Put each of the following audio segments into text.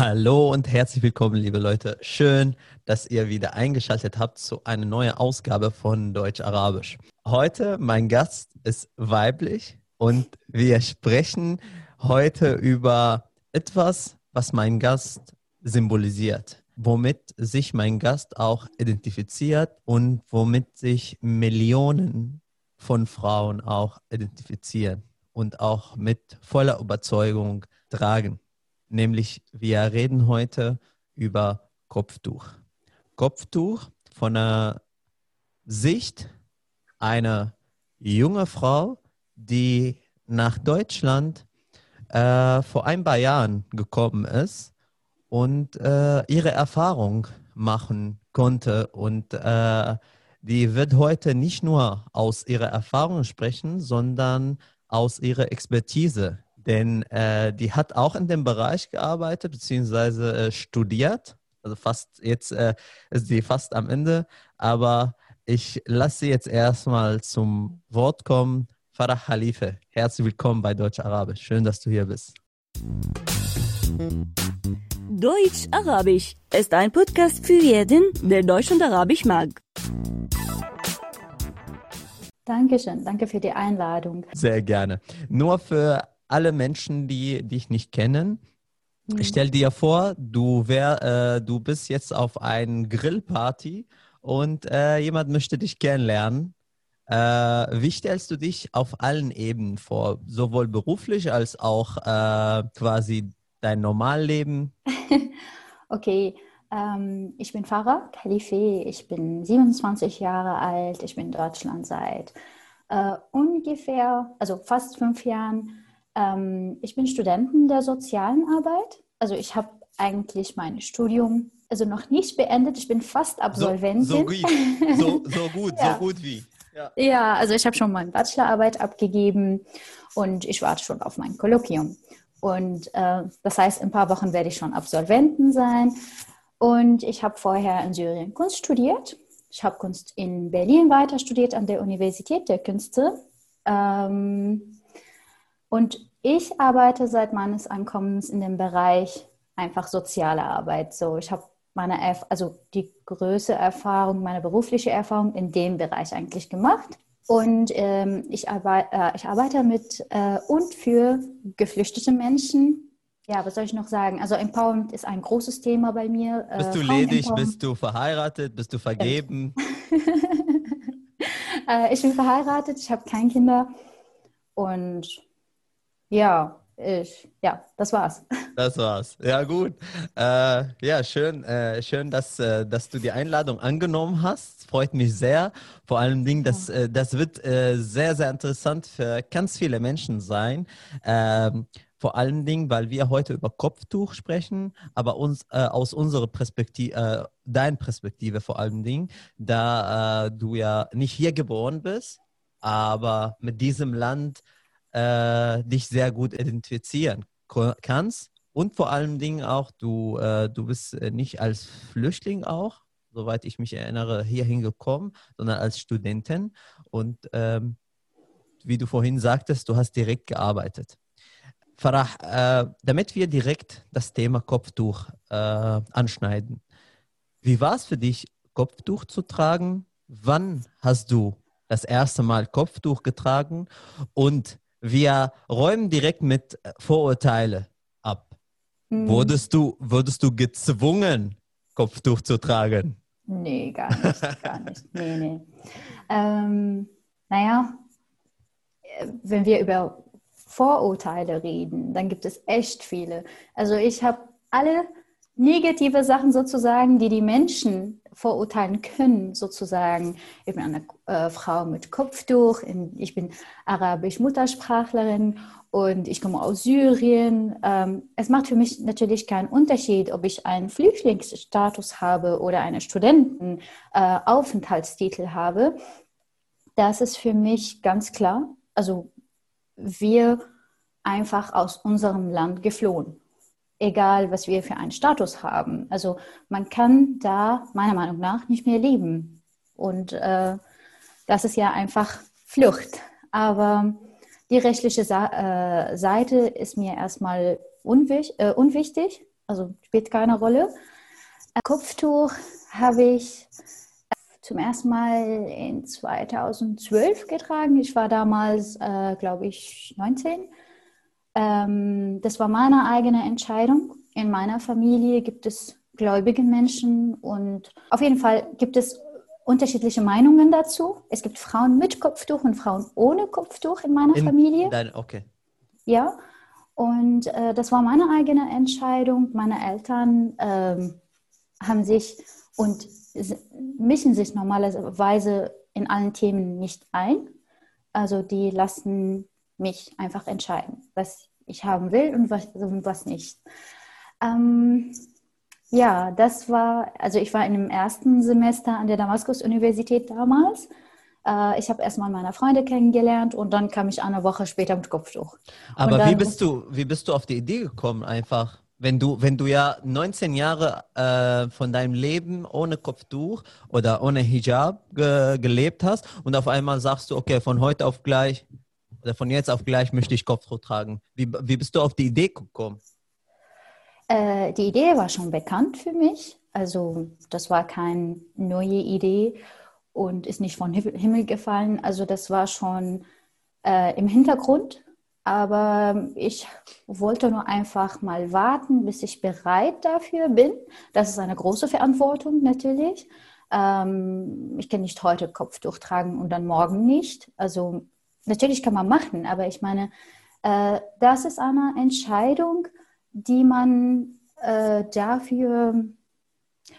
Hallo und herzlich willkommen, liebe Leute. Schön, dass ihr wieder eingeschaltet habt zu einer neuen Ausgabe von Deutsch-Arabisch. Heute mein Gast ist weiblich und wir sprechen heute über etwas, was mein Gast symbolisiert, womit sich mein Gast auch identifiziert und womit sich Millionen von Frauen auch identifizieren und auch mit voller Überzeugung tragen. Nämlich wir reden heute über Kopftuch. Kopftuch von der Sicht einer jungen Frau, die nach Deutschland äh, vor ein paar Jahren gekommen ist und äh, ihre Erfahrung machen konnte. Und äh, die wird heute nicht nur aus ihrer Erfahrung sprechen, sondern aus ihrer Expertise. Denn äh, die hat auch in dem Bereich gearbeitet bzw. Äh, studiert. Also fast jetzt äh, ist sie fast am Ende. Aber ich lasse sie jetzt erstmal zum Wort kommen. Farah Khalife, herzlich willkommen bei Deutsch Arabisch. Schön, dass du hier bist. Deutsch Arabisch ist ein Podcast für jeden, der Deutsch und Arabisch mag. Dankeschön, danke für die Einladung. Sehr gerne. Nur für alle Menschen, die dich nicht kennen, mhm. stell dir vor, du, wär, äh, du bist jetzt auf einer Grillparty und äh, jemand möchte dich kennenlernen. Äh, wie stellst du dich auf allen Ebenen vor, sowohl beruflich als auch äh, quasi dein Normalleben? okay, ähm, ich bin Farah Khalife, ich bin 27 Jahre alt, ich bin in Deutschland seit äh, ungefähr, also fast fünf Jahren. Ähm, ich bin Studentin der sozialen Arbeit. Also ich habe eigentlich mein Studium also noch nicht beendet. Ich bin fast Absolventin. So, so, gut, so, so gut, ja. so gut wie. Ja, ja also ich habe schon meine Bachelorarbeit abgegeben und ich warte schon auf mein Kolloquium. Und äh, das heißt, in ein paar Wochen werde ich schon Absolventin sein. Und ich habe vorher in Syrien Kunst studiert. Ich habe Kunst in Berlin weiter studiert an der Universität der Künste. Ähm, und ich arbeite seit meines Ankommens in dem Bereich einfach soziale Arbeit. So, ich habe meine, also die größte Erfahrung, meine berufliche Erfahrung in dem Bereich eigentlich gemacht. Und ähm, ich, arbeit, äh, ich arbeite mit äh, und für geflüchtete Menschen. Ja, was soll ich noch sagen? Also Empowerment ist ein großes Thema bei mir. Äh, bist du ledig? Bist du verheiratet? Bist du vergeben? Äh, ich bin verheiratet, ich habe keine Kinder. Und ja, ich, ja, das war's. Das war's. Ja, gut. Äh, ja, schön, äh, schön dass, äh, dass du die Einladung angenommen hast. Freut mich sehr. Vor allem Dingen, dass, ja. Äh, das wird äh, sehr, sehr interessant für ganz viele Menschen sein. Ähm, vor allen Dingen, weil wir heute über Kopftuch sprechen, aber uns äh, aus unserer Perspektive, äh, deine Perspektive vor allen Dingen, da äh, du ja nicht hier geboren bist, aber mit diesem Land äh, dich sehr gut identifizieren kannst. Und vor allen Dingen auch, du, äh, du bist äh, nicht als Flüchtling auch, soweit ich mich erinnere, hierhin gekommen, sondern als Studentin. Und ähm, wie du vorhin sagtest, du hast direkt gearbeitet. Farah, äh, damit wir direkt das Thema Kopftuch äh, anschneiden. Wie war es für dich, Kopftuch zu tragen? Wann hast du das erste Mal Kopftuch getragen? Und wir räumen direkt mit Vorurteile ab. Mhm. Wurdest, du, wurdest du gezwungen, Kopftuch zu tragen? Nee, gar nicht, gar nicht. Nee, nee. Ähm, naja, wenn wir über Vorurteile reden, dann gibt es echt viele. Also ich habe alle negative Sachen sozusagen, die die Menschen vorurteilen können, sozusagen. Ich bin eine äh, Frau mit Kopftuch, ich bin arabisch-Muttersprachlerin und ich komme aus Syrien. Ähm, es macht für mich natürlich keinen Unterschied, ob ich einen Flüchtlingsstatus habe oder einen Studentenaufenthaltstitel äh, habe. Das ist für mich ganz klar. Also wir einfach aus unserem Land geflohen egal was wir für einen Status haben. Also man kann da meiner Meinung nach nicht mehr leben. Und äh, das ist ja einfach Flucht. Aber die rechtliche Sa äh, Seite ist mir erstmal äh, unwichtig. also spielt keine Rolle. Äh, Kopftuch habe ich zum ersten Mal in 2012 getragen. Ich war damals, äh, glaube ich, 19. Ähm, das war meine eigene Entscheidung. In meiner Familie gibt es gläubige Menschen und auf jeden Fall gibt es unterschiedliche Meinungen dazu. Es gibt Frauen mit Kopftuch und Frauen ohne Kopftuch in meiner in Familie. Dein, okay. Ja, und äh, das war meine eigene Entscheidung. Meine Eltern ähm, haben sich und mischen sich normalerweise in allen Themen nicht ein. Also die lassen mich einfach entscheiden, was ich haben will und was, und was nicht. Ähm, ja, das war, also ich war in dem ersten Semester an der Damaskus-Universität damals. Äh, ich habe erstmal meine Freunde kennengelernt und dann kam ich eine Woche später mit Kopftuch. Aber dann, wie bist du, wie bist du auf die Idee gekommen, einfach? Wenn du, wenn du ja 19 Jahre äh, von deinem Leben ohne Kopftuch oder ohne Hijab ge gelebt hast und auf einmal sagst du, okay, von heute auf gleich oder von jetzt auf gleich möchte ich Kopftuch tragen. Wie, wie bist du auf die Idee gekommen? Äh, die Idee war schon bekannt für mich. Also das war keine neue Idee und ist nicht vom Himmel gefallen. Also das war schon äh, im Hintergrund. Aber ich wollte nur einfach mal warten, bis ich bereit dafür bin. Das ist eine große Verantwortung natürlich. Ähm, ich kann nicht heute Kopftuch tragen und dann morgen nicht. Also natürlich kann man machen, aber ich meine, äh, das ist eine Entscheidung, die man äh, dafür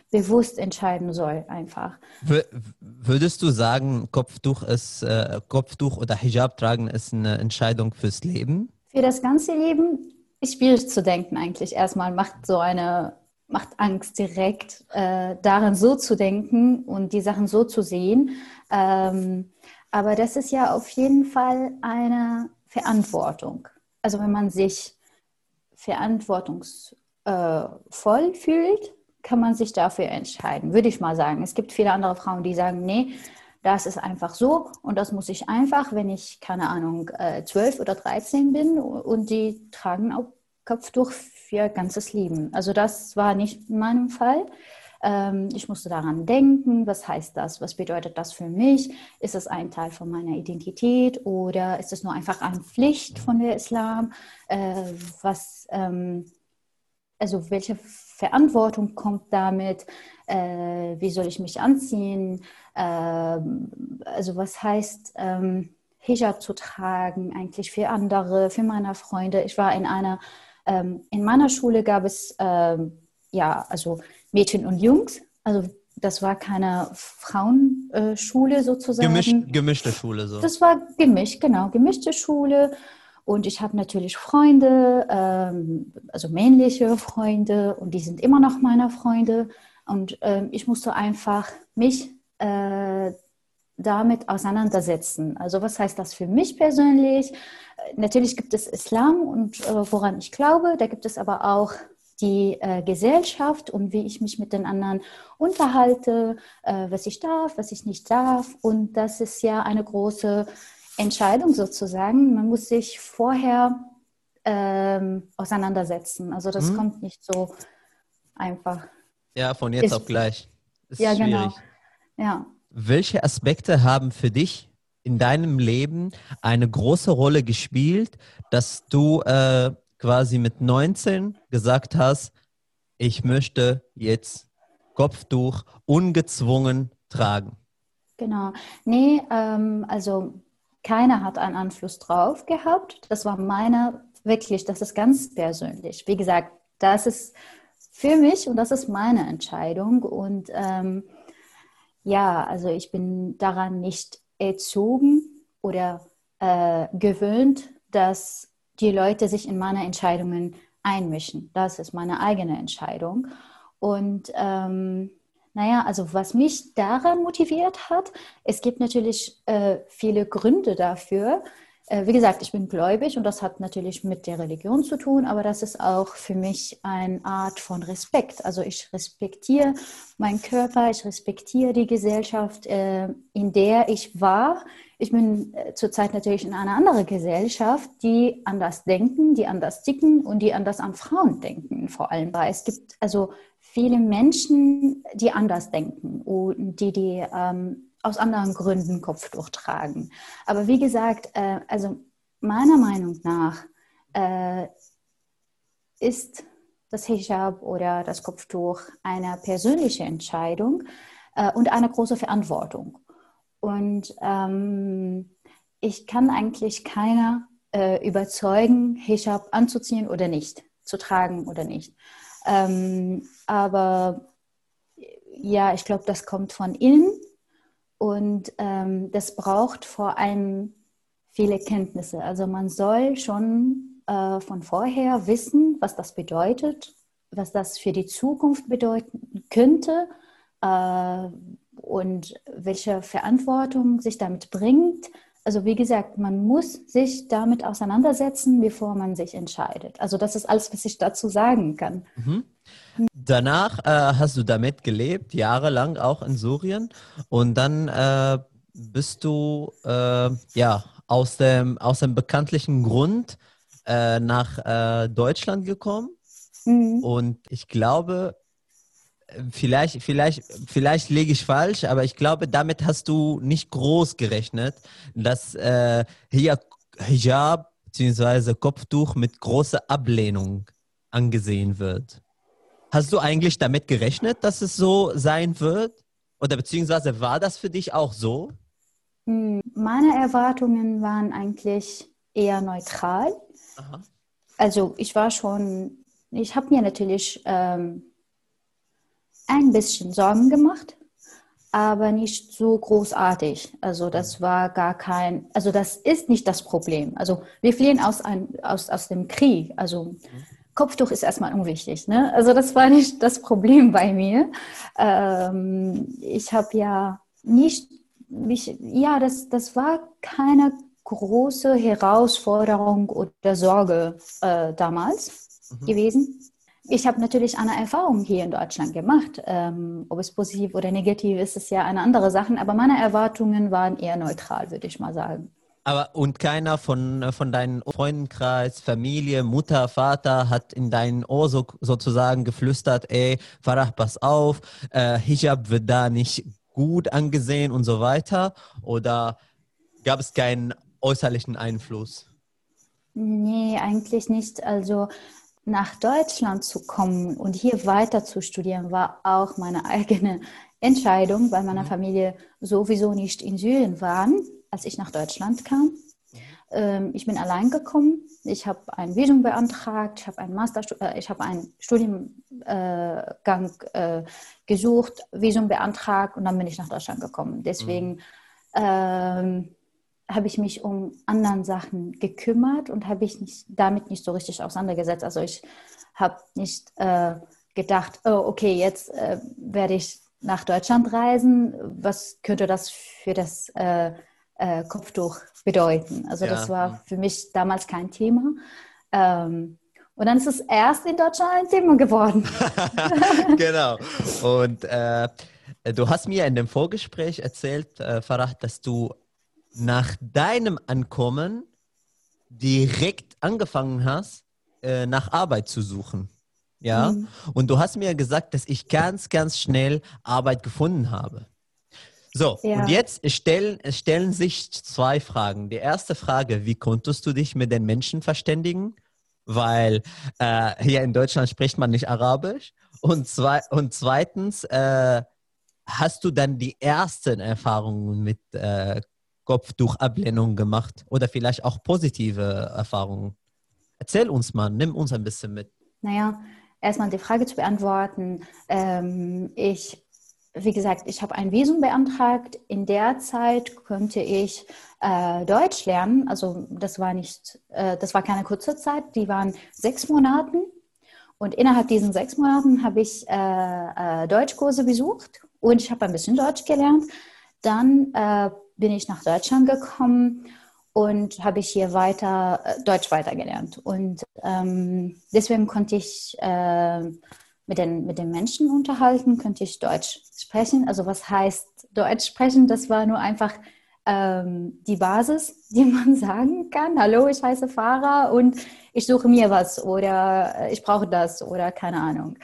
bewusst entscheiden soll, einfach. Würdest du sagen, Kopftuch ist äh, Kopftuch oder Hijab tragen ist eine Entscheidung fürs Leben? Für das ganze Leben ist schwierig zu denken eigentlich. Erstmal macht so eine macht Angst direkt äh, daran so zu denken und die Sachen so zu sehen. Ähm, aber das ist ja auf jeden Fall eine Verantwortung. Also wenn man sich verantwortungsvoll fühlt, kann man sich dafür entscheiden, würde ich mal sagen. Es gibt viele andere Frauen, die sagen, nee, das ist einfach so und das muss ich einfach, wenn ich, keine Ahnung, äh, zwölf oder 13 bin und die tragen auch Kopftuch für ganzes Leben. Also das war nicht in meinem Fall. Ähm, ich musste daran denken, was heißt das, was bedeutet das für mich? Ist es ein Teil von meiner Identität oder ist es nur einfach eine Pflicht von der Islam? Äh, was, ähm, also welche Verantwortung kommt damit? Äh, wie soll ich mich anziehen? Äh, also was heißt Hijab zu tragen eigentlich für andere, für meine Freunde? Ich war in einer in meiner Schule gab es ja, also Mädchen und Jungs. Also das war keine Frauenschule sozusagen. Gemisch, gemischte Schule so. Das war gemischt, genau, gemischte Schule. Und ich habe natürlich Freunde, ähm, also männliche Freunde, und die sind immer noch meine Freunde. Und ähm, ich musste einfach mich äh, damit auseinandersetzen. Also was heißt das für mich persönlich? Natürlich gibt es Islam und äh, woran ich glaube, da gibt es aber auch die äh, Gesellschaft und wie ich mich mit den anderen unterhalte, äh, was ich darf, was ich nicht darf. Und das ist ja eine große Entscheidung sozusagen. Man muss sich vorher ähm, auseinandersetzen. Also das mhm. kommt nicht so einfach. Ja, von jetzt ist, auf gleich. Ist ja, schwierig. genau. Ja. Welche Aspekte haben für dich in deinem Leben eine große Rolle gespielt, dass du äh, quasi mit 19 gesagt hast, ich möchte jetzt Kopftuch ungezwungen tragen? Genau. Nee, ähm, also keiner hat einen Einfluss drauf gehabt. Das war meine, wirklich, das ist ganz persönlich. Wie gesagt, das ist für mich und das ist meine Entscheidung. Und ähm, ja, also ich bin daran nicht erzogen oder äh, gewöhnt, dass die Leute sich in meine Entscheidungen einmischen. Das ist meine eigene Entscheidung. Und ähm, naja, also was mich daran motiviert hat, es gibt natürlich äh, viele Gründe dafür. Äh, wie gesagt, ich bin gläubig und das hat natürlich mit der Religion zu tun, aber das ist auch für mich eine Art von Respekt. Also ich respektiere meinen Körper, ich respektiere die Gesellschaft, äh, in der ich war, ich bin äh, zurzeit natürlich in einer anderen Gesellschaft, die anders denken, die anders ticken und die anders an Frauen denken, vor allem. Weil es gibt also viele Menschen, die anders denken und die, die ähm, aus anderen Gründen Kopftuch tragen. Aber wie gesagt, äh, also meiner Meinung nach äh, ist das Hijab oder das Kopftuch eine persönliche Entscheidung äh, und eine große Verantwortung. Und ähm, ich kann eigentlich keiner äh, überzeugen, Hijab anzuziehen oder nicht, zu tragen oder nicht. Ähm, aber ja, ich glaube, das kommt von innen und ähm, das braucht vor allem viele Kenntnisse. Also man soll schon äh, von vorher wissen, was das bedeutet, was das für die Zukunft bedeuten könnte äh, und welche Verantwortung sich damit bringt. Also wie gesagt, man muss sich damit auseinandersetzen, bevor man sich entscheidet. Also das ist alles, was ich dazu sagen kann. Mhm. Danach äh, hast du damit gelebt, jahrelang auch in Syrien. Und dann äh, bist du äh, ja aus dem, aus dem bekanntlichen Grund äh, nach äh, Deutschland gekommen. Mhm. Und ich glaube, vielleicht, vielleicht, vielleicht lege ich falsch, aber ich glaube, damit hast du nicht groß gerechnet, dass äh, hier Hijab bzw. Kopftuch mit großer Ablehnung angesehen wird. Hast du eigentlich damit gerechnet, dass es so sein wird? Oder beziehungsweise war das für dich auch so? Hm, meine Erwartungen waren eigentlich eher neutral. Aha. Also ich war schon, ich habe mir natürlich ähm, ein bisschen Sorgen gemacht, aber nicht so großartig. Also das war gar kein, also das ist nicht das Problem. Also wir fliehen aus, ein, aus, aus dem Krieg. Also. Kopftuch ist erstmal unwichtig. Ne? Also das war nicht das Problem bei mir. Ähm, ich habe ja nicht, mich, ja, das, das war keine große Herausforderung oder Sorge äh, damals mhm. gewesen. Ich habe natürlich eine Erfahrung hier in Deutschland gemacht. Ähm, ob es positiv oder negativ ist, ist ja eine andere Sache. Aber meine Erwartungen waren eher neutral, würde ich mal sagen. Aber und keiner von, von deinem Freundenkreis, Familie, Mutter, Vater hat in dein Ohr so, sozusagen geflüstert, ey, Farah, pass auf, äh, Hijab wird da nicht gut angesehen und so weiter? Oder gab es keinen äußerlichen Einfluss? Nee, eigentlich nicht. Also nach Deutschland zu kommen und hier weiter zu studieren, war auch meine eigene Entscheidung, weil meine mhm. Familie sowieso nicht in Syrien waren, als ich nach Deutschland kam. Ähm, ich bin allein gekommen. Ich habe ein Visum beantragt, ich habe einen Master, äh, ich habe einen Studiengang äh, gesucht, Visum beantragt und dann bin ich nach Deutschland gekommen. Deswegen mhm. ähm, habe ich mich um anderen Sachen gekümmert und habe ich nicht, damit nicht so richtig auseinandergesetzt. Also ich habe nicht äh, gedacht, oh, okay, jetzt äh, werde ich nach Deutschland reisen. Was könnte das für das äh, äh Kopftuch bedeuten? Also ja. das war für mich damals kein Thema. Ähm, und dann ist es erst in Deutschland ein Thema geworden. genau. Und äh, du hast mir in dem Vorgespräch erzählt, äh, Farah, dass du nach deinem Ankommen direkt angefangen hast, äh, nach Arbeit zu suchen. Ja, mhm. und du hast mir gesagt, dass ich ganz, ganz schnell Arbeit gefunden habe. So, ja. und jetzt stellen, stellen sich zwei Fragen. Die erste Frage, wie konntest du dich mit den Menschen verständigen? Weil äh, hier in Deutschland spricht man nicht Arabisch. Und, zwei, und zweitens, äh, hast du dann die ersten Erfahrungen mit äh, Kopftuchablehnung gemacht oder vielleicht auch positive Erfahrungen? Erzähl uns mal, nimm uns ein bisschen mit. Naja, erstmal die Frage zu beantworten. Ähm, ich, wie gesagt, ich habe ein Visum beantragt. In der Zeit konnte ich äh, Deutsch lernen. Also das war nicht, äh, das war keine kurze Zeit. Die waren sechs Monate. Und innerhalb diesen sechs Monaten habe ich äh, äh Deutschkurse besucht und ich habe ein bisschen Deutsch gelernt. Dann äh, bin ich nach Deutschland gekommen und habe ich hier weiter äh, Deutsch weitergelernt. Und ähm, deswegen konnte ich äh, mit, den, mit den Menschen unterhalten, könnte ich Deutsch sprechen. Also was heißt Deutsch sprechen? Das war nur einfach ähm, die Basis, die man sagen kann. Hallo, ich heiße Farah und ich suche mir was oder äh, ich brauche das oder keine Ahnung.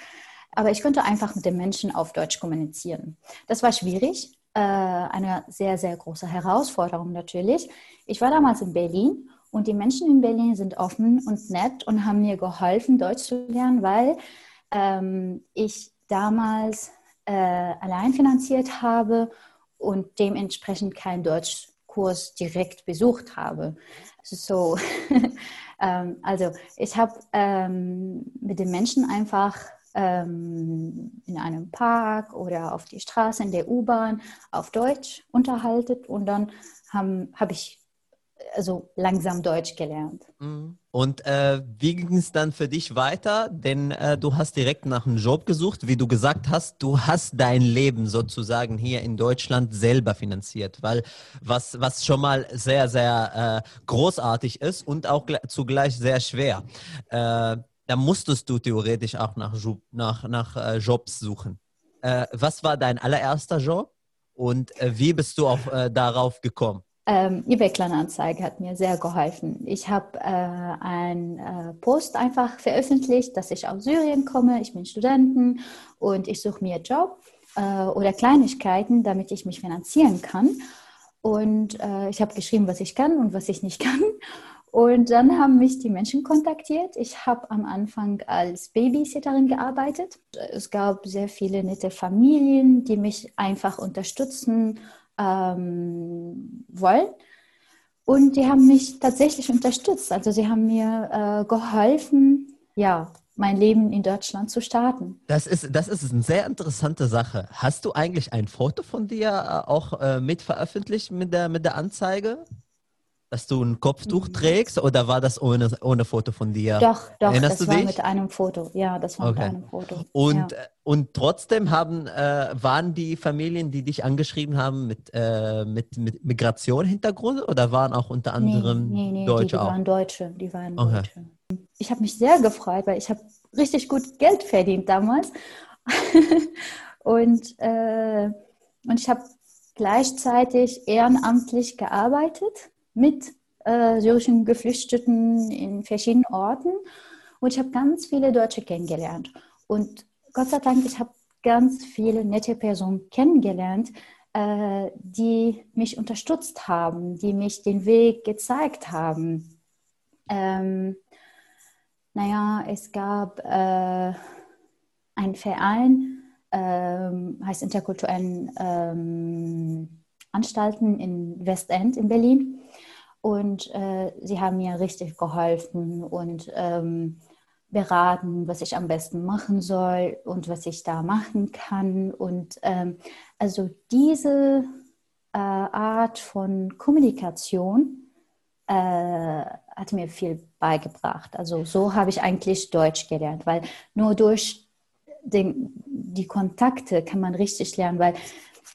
Aber ich konnte einfach mit den Menschen auf Deutsch kommunizieren. Das war schwierig, äh, eine sehr, sehr große Herausforderung natürlich. Ich war damals in Berlin und die Menschen in Berlin sind offen und nett und haben mir geholfen, Deutsch zu lernen, weil ähm, ich damals äh, allein finanziert habe und dementsprechend keinen Deutschkurs direkt besucht habe. So, ähm, also ich habe ähm, mit den Menschen einfach ähm, in einem Park oder auf die Straße, in der U-Bahn auf Deutsch unterhalten und dann habe hab ich also langsam Deutsch gelernt. Mhm. Und äh, wie ging es dann für dich weiter? Denn äh, du hast direkt nach einem Job gesucht, wie du gesagt hast, du hast dein Leben sozusagen hier in Deutschland selber finanziert, weil was, was schon mal sehr, sehr äh, großartig ist und auch zugleich sehr schwer. Äh, da musstest du theoretisch auch nach, nach, nach äh, Jobs suchen. Äh, was war dein allererster Job und wie bist du auf, darauf gekommen? Ähm, eBay Kleinanzeige hat mir sehr geholfen. Ich habe äh, einen äh, Post einfach veröffentlicht, dass ich aus Syrien komme, ich bin Studenten und ich suche mir Job äh, oder Kleinigkeiten, damit ich mich finanzieren kann. Und äh, ich habe geschrieben, was ich kann und was ich nicht kann. Und dann haben mich die Menschen kontaktiert. Ich habe am Anfang als Babysitterin gearbeitet. Es gab sehr viele nette Familien, die mich einfach unterstützen ähm, wollen. Und die haben mich tatsächlich unterstützt. Also sie haben mir äh, geholfen, ja, mein Leben in Deutschland zu starten. Das ist, das ist eine sehr interessante Sache. Hast du eigentlich ein Foto von dir äh, auch äh, mit veröffentlicht mit der, mit der Anzeige? Dass du ein Kopftuch mhm. trägst oder war das ohne, ohne Foto von dir? Doch, doch, Erinnerst das war dich? mit einem Foto. Ja, das war okay. mit einem Foto. Und, ja. und trotzdem haben, äh, waren die Familien, die dich angeschrieben haben, mit, äh, mit, mit Migration-Hintergrund oder waren auch unter anderem nee, nee, nee, Deutsche die, die waren Deutsche, die waren okay. Deutsche. Ich habe mich sehr gefreut, weil ich habe richtig gut Geld verdient damals. und, äh, und ich habe gleichzeitig ehrenamtlich gearbeitet mit äh, syrischen Geflüchteten in verschiedenen Orten. Und ich habe ganz viele Deutsche kennengelernt. Und Gott sei Dank, ich habe ganz viele nette Personen kennengelernt, äh, die mich unterstützt haben, die mich den Weg gezeigt haben. Ähm, naja, es gab äh, einen Verein, ähm, heißt Interkulturellen ähm, Anstalten in Westend in Berlin. Und äh, sie haben mir richtig geholfen und ähm, beraten, was ich am besten machen soll und was ich da machen kann. Und ähm, also diese äh, Art von Kommunikation äh, hat mir viel beigebracht. Also so habe ich eigentlich Deutsch gelernt, weil nur durch den, die Kontakte kann man richtig lernen, weil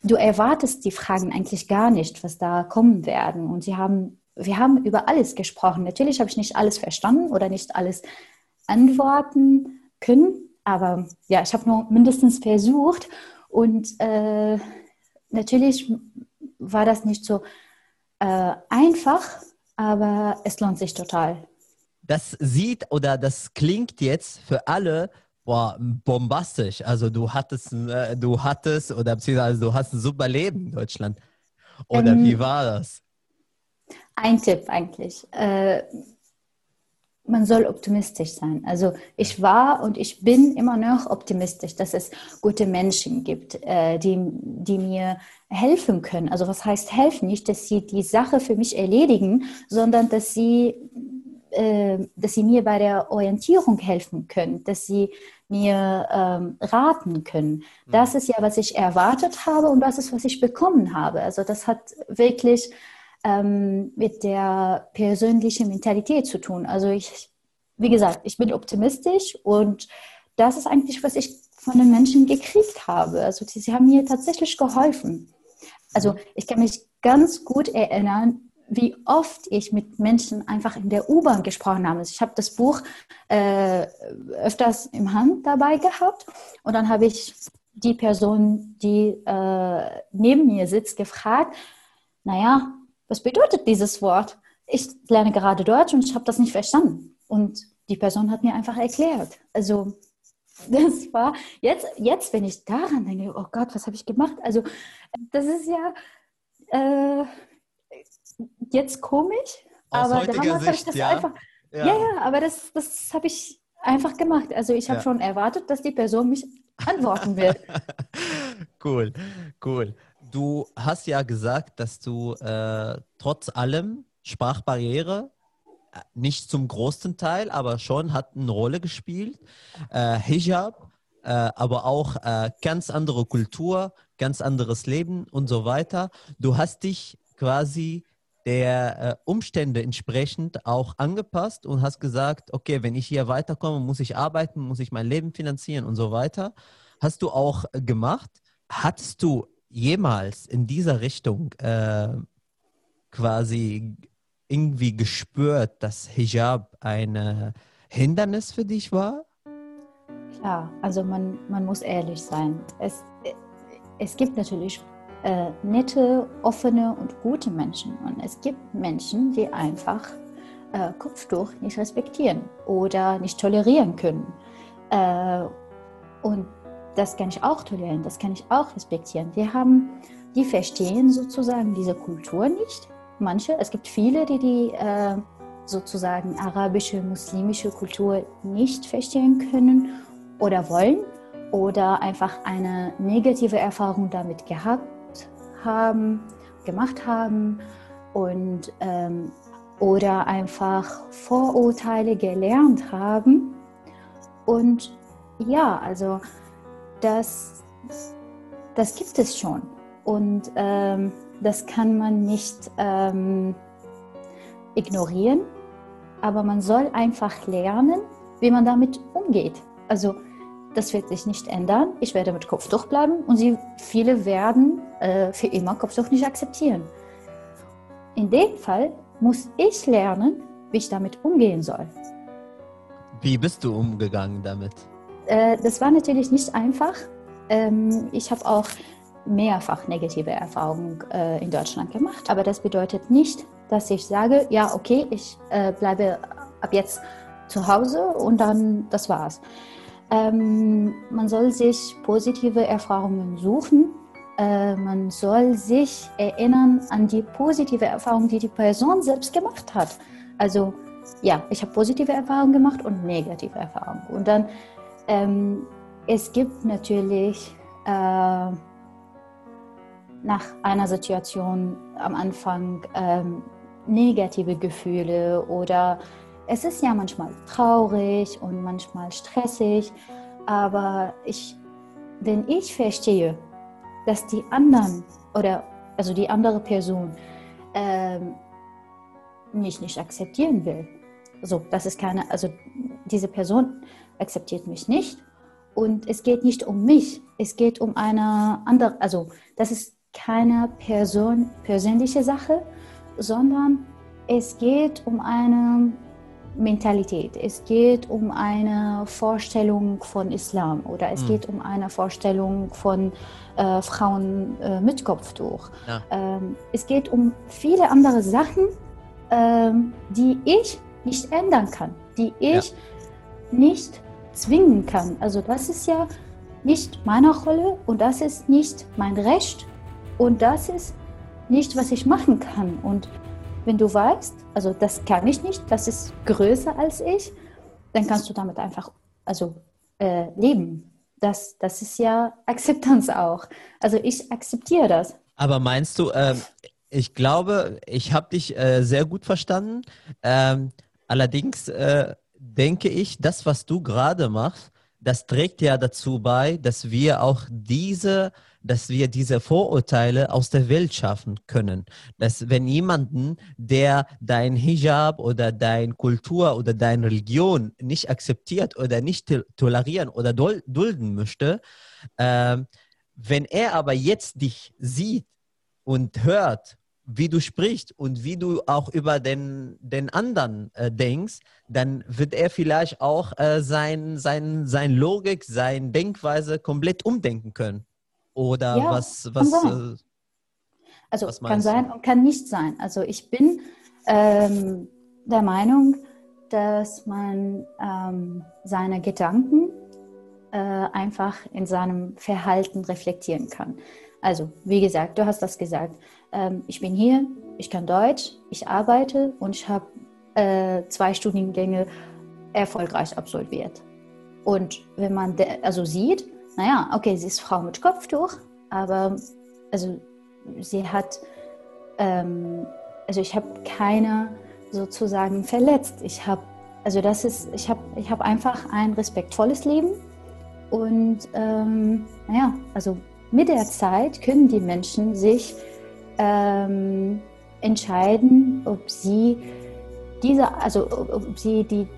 du erwartest die Fragen eigentlich gar nicht, was da kommen werden. Und sie haben wir haben über alles gesprochen. Natürlich habe ich nicht alles verstanden oder nicht alles antworten können, aber ja, ich habe nur mindestens versucht und äh, natürlich war das nicht so äh, einfach, aber es lohnt sich total. Das sieht oder das klingt jetzt für alle boah, bombastisch. Also du hattest, äh, du hattest oder beziehungsweise du hast ein super Leben in Deutschland. Oder ähm, wie war das? Ein Tipp eigentlich. Äh, man soll optimistisch sein. Also ich war und ich bin immer noch optimistisch, dass es gute Menschen gibt, äh, die, die mir helfen können. Also was heißt helfen? Nicht, dass sie die Sache für mich erledigen, sondern dass sie, äh, dass sie mir bei der Orientierung helfen können, dass sie mir ähm, raten können. Das mhm. ist ja, was ich erwartet habe und das ist, was ich bekommen habe. Also das hat wirklich ähm, mit der persönlichen Mentalität zu tun. Also ich, wie gesagt, ich bin optimistisch und das ist eigentlich, was ich von den Menschen gekriegt habe. Also sie, sie haben mir tatsächlich geholfen. Also ich kann mich ganz gut erinnern, wie oft ich mit Menschen einfach in der U-Bahn gesprochen habe. Ich habe das Buch äh, öfters im Hand dabei gehabt und dann habe ich die Person, die äh, neben mir sitzt, gefragt, naja, was bedeutet dieses Wort? Ich lerne gerade Deutsch und ich habe das nicht verstanden. Und die Person hat mir einfach erklärt. Also das war jetzt, jetzt, wenn ich daran denke, oh Gott, was habe ich gemacht? Also das ist ja äh, jetzt komisch, Aus aber damals habe ich das ja. einfach, ja, ja, aber das, das habe ich einfach gemacht. Also ich habe Ja. schon erwartet, dass die Person mich antworten wird. cool, cool. Du hast ja gesagt, dass du äh, trotz allem Sprachbarriere äh, nicht zum großen Teil, aber schon hat eine Rolle gespielt. Äh, Hijab, äh, aber auch äh, ganz andere Kultur, ganz anderes Leben und so weiter. Du hast dich quasi der äh, Umstände entsprechend auch angepasst und hast gesagt, okay, wenn ich hier weiterkomme, muss ich arbeiten, muss ich mein Leben finanzieren und so weiter. Hast du auch gemacht. Hattest du jemals in dieser Richtung äh, quasi irgendwie gespürt, dass Hijab ein äh, Hindernis für dich war? Klar, also man, man muss ehrlich sein. Es, es gibt natürlich äh, nette, offene und gute Menschen. Und es gibt Menschen, die einfach äh, Kopftuch nicht respektieren oder nicht tolerieren können. Äh, und das kann ich auch tolerieren, das kann ich auch respektieren. Die haben, die verstehen sozusagen diese Kultur nicht. Manche, es gibt viele, die die äh, sozusagen arabische, muslimische Kultur nicht verstehen können oder wollen oder einfach eine negative Erfahrung damit gehabt haben, gemacht haben und ähm, oder einfach Vorurteile gelernt haben. Und ja, also das, das gibt es schon. Und ähm, das kann man nicht ähm, ignorieren, aber man soll einfach lernen, wie man damit umgeht. Also das wird sich nicht ändern. Ich werde mit Kopftuch bleiben und sie, viele werden äh, für immer Kopftuch nicht akzeptieren. In dem Fall muss ich lernen, wie ich damit umgehen soll. Wie bist du umgegangen damit? Äh, das war natürlich nicht einfach. Ähm, ich habe auch mehrfach negative Erfahrungen äh, in Deutschland gemacht, aber das bedeutet nicht, dass ich sage, ja, okay, ich äh, bleibe ab jetzt zu Hause und dann das war's. Ähm, man soll sich positive Erfahrungen suchen. Äh, man soll sich erinnern an die positive Erfahrung, die die Person selbst gemacht hat. Also ja, ich habe positive Erfahrungen gemacht und negative Erfahrungen. Und dann, ähm, es gibt natürlich äh, nach einer Situation am Anfang ähm, negative Gefühle oder es ist ja manchmal traurig und manchmal stressig, aber ich, wenn ich verstehe, dass die anderen oder also die andere Person ähm, mich nicht akzeptieren will, so das ist keine, also diese Person akzeptiert mich nicht und es geht nicht um mich, es geht um eine andere, also das ist keine Person, persönliche Sache, sondern es geht um eine Mentalität, es geht um eine Vorstellung von Islam oder es Mhm. geht um eine Vorstellung von äh, Frauen äh, mit Kopftuch. Ja. Ähm, es geht um viele andere Sachen, ähm, die ich nicht ändern kann, die ich nicht zwingen kann. Also das ist ja nicht meine Rolle und das ist nicht mein Recht und das ist nicht, was ich machen kann. Und wenn du weißt, also das kann ich nicht, das ist größer als ich, dann kannst du damit einfach also, äh, leben. Das, das ist ja Akzeptanz auch. Also ich akzeptiere das. Aber meinst du, ähm, ich glaube, ich habe dich äh, sehr gut verstanden. Ähm, allerdings äh, denke ich, das, was du gerade machst, das trägt ja dazu bei, dass wir auch diese, dass wir diese Vorurteile aus der Welt schaffen können. Dass wenn jemanden, der dein Hijab oder deine Kultur oder deine Religion nicht akzeptiert oder nicht to- tolerieren oder dul- dulden möchte, ähm, wenn er aber jetzt dich sieht und hört, wie du sprichst und wie du auch über den, den anderen äh, denkst, dann wird er vielleicht auch äh, sein, sein, sein Logik, seine Denkweise komplett umdenken können. Oder Ja, was, kann was sein. äh, Also kann sein du? und kann nicht sein. Also ich bin ähm, der Meinung, dass man ähm, seine Gedanken äh, einfach in seinem Verhalten reflektieren kann. Also, wie gesagt, du hast das gesagt. Ähm, ich bin hier, ich kann Deutsch, ich arbeite und ich habe äh, zwei Studiengänge erfolgreich absolviert. Und wenn man also sieht, naja, okay, sie ist Frau mit Kopftuch, aber also sie hat, ähm, also ich habe keine sozusagen verletzt. Ich habe, also das ist, ich habe, ich habe einfach ein respektvolles Leben und ähm, naja, also mit der Zeit können die Menschen sich ähm, entscheiden, ob sie diese, also ob sie die